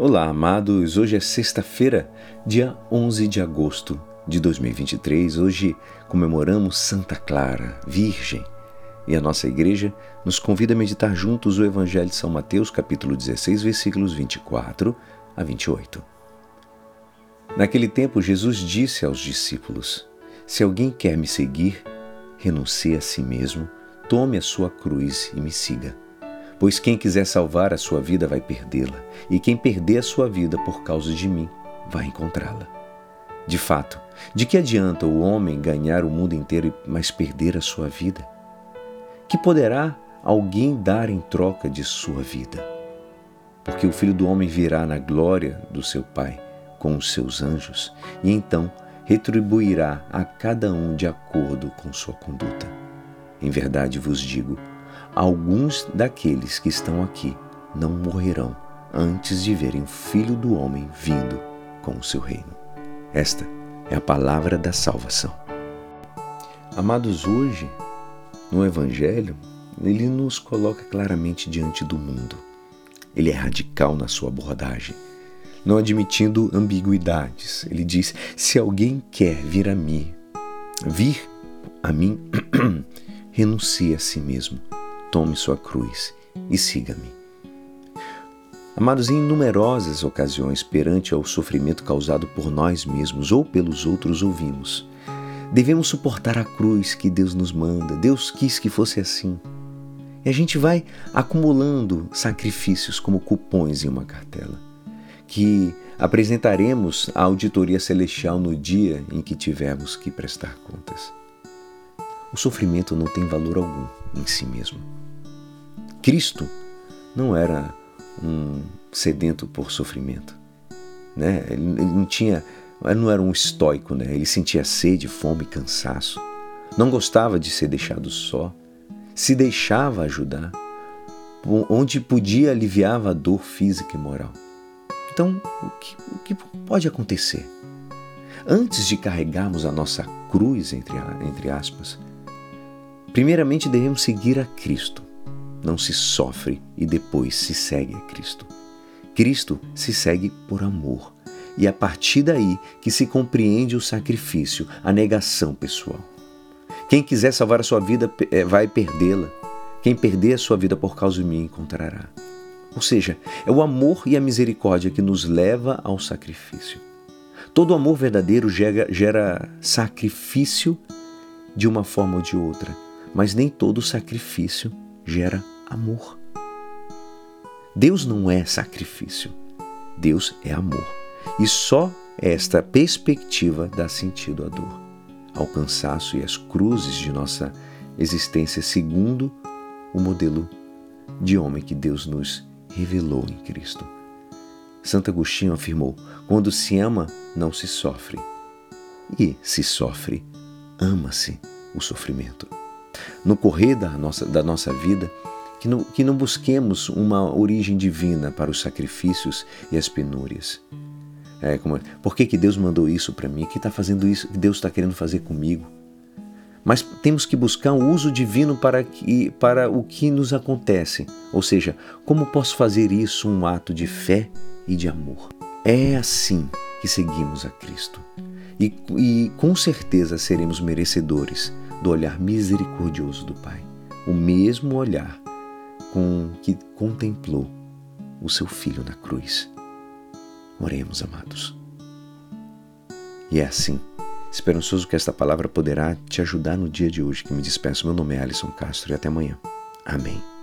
Olá, amados. Hoje é sexta-feira, dia 11 de agosto de 2023. Hoje comemoramos Santa Clara, Virgem. E a nossa igreja nos convida a meditar juntos o Evangelho de São Mateus, capítulo 16, versículos 24 a 28. Naquele tempo, Jesus disse aos discípulos: Se alguém quer me seguir, renuncie a si mesmo, tome a sua cruz e me siga. Pois quem quiser salvar a sua vida vai perdê-la, e quem perder a sua vida por causa de mim vai encontrá-la. De fato, de que adianta o homem ganhar o mundo inteiro, mas perder a sua vida? Que poderá alguém dar em troca de sua vida? Porque o filho do homem virá na glória do seu Pai com os seus anjos, e então retribuirá a cada um de acordo com sua conduta. Em verdade vos digo, alguns daqueles que estão aqui não morrerão antes de verem o Filho do Homem vindo com o seu reino. Esta é a palavra da salvação. Amados, hoje, no Evangelho, ele nos coloca claramente diante do mundo. Ele é radical na sua abordagem, não admitindo ambiguidades. Ele diz: se alguém quer vir a mim, vir a mim, renuncie a si mesmo tome sua cruz e siga-me. Amados, em numerosas ocasiões, perante ao sofrimento causado por nós mesmos ou pelos outros, ouvimos: devemos suportar a cruz que Deus nos manda, Deus quis que fosse assim. E a gente vai acumulando sacrifícios como cupons em uma cartela, que apresentaremos à auditoria celestial no dia em que tivermos que prestar contas. O sofrimento não tem valor algum em si mesmo. Cristo não era um sedento por sofrimento, né? Ele, não tinha, ele não era um estoico, né? Ele sentia sede, fome, cansaço. Não gostava de ser deixado só. Se deixava ajudar, onde podia aliviava a dor física e moral. Então, o que, o que pode acontecer? Antes de carregarmos a nossa cruz, entre, entre aspas, primeiramente devemos seguir a Cristo não se sofre e depois se segue a Cristo. Cristo se segue por amor. E é a partir daí que se compreende o sacrifício, a negação pessoal. Quem quiser salvar a sua vida eh, vai perdê-la. Quem perder a sua vida por causa de mim encontrará. Ou seja, é o amor e a misericórdia que nos leva ao sacrifício. Todo amor verdadeiro gera, gera sacrifício de uma forma ou de outra, mas nem todo sacrifício gera amor. Deus não é sacrifício, Deus é amor. E só esta perspectiva dá sentido à dor, ao cansaço e às cruzes de nossa existência, segundo o modelo de homem que Deus nos revelou em Cristo. Santo Agostinho afirmou: quando se ama, não se sofre. E se sofre, ama-se o sofrimento no correr da nossa, da nossa vida, que não, que não busquemos uma origem divina para os sacrifícios e as penúrias. É, como, por que, que Deus mandou isso para mim? O que está fazendo isso? que Deus está querendo fazer comigo? Mas temos que buscar um uso divino para, que, para o que nos acontece. Ou seja, como posso fazer isso um ato de fé e de amor? É assim que seguimos a Cristo. E, e com certeza seremos merecedores do olhar misericordioso do Pai, o mesmo olhar com que contemplou o seu filho na cruz. Oremos, amados. E é assim, esperançoso que esta palavra poderá te ajudar no dia de hoje, que me despeço. Meu nome é Alisson Castro e até amanhã. Amém.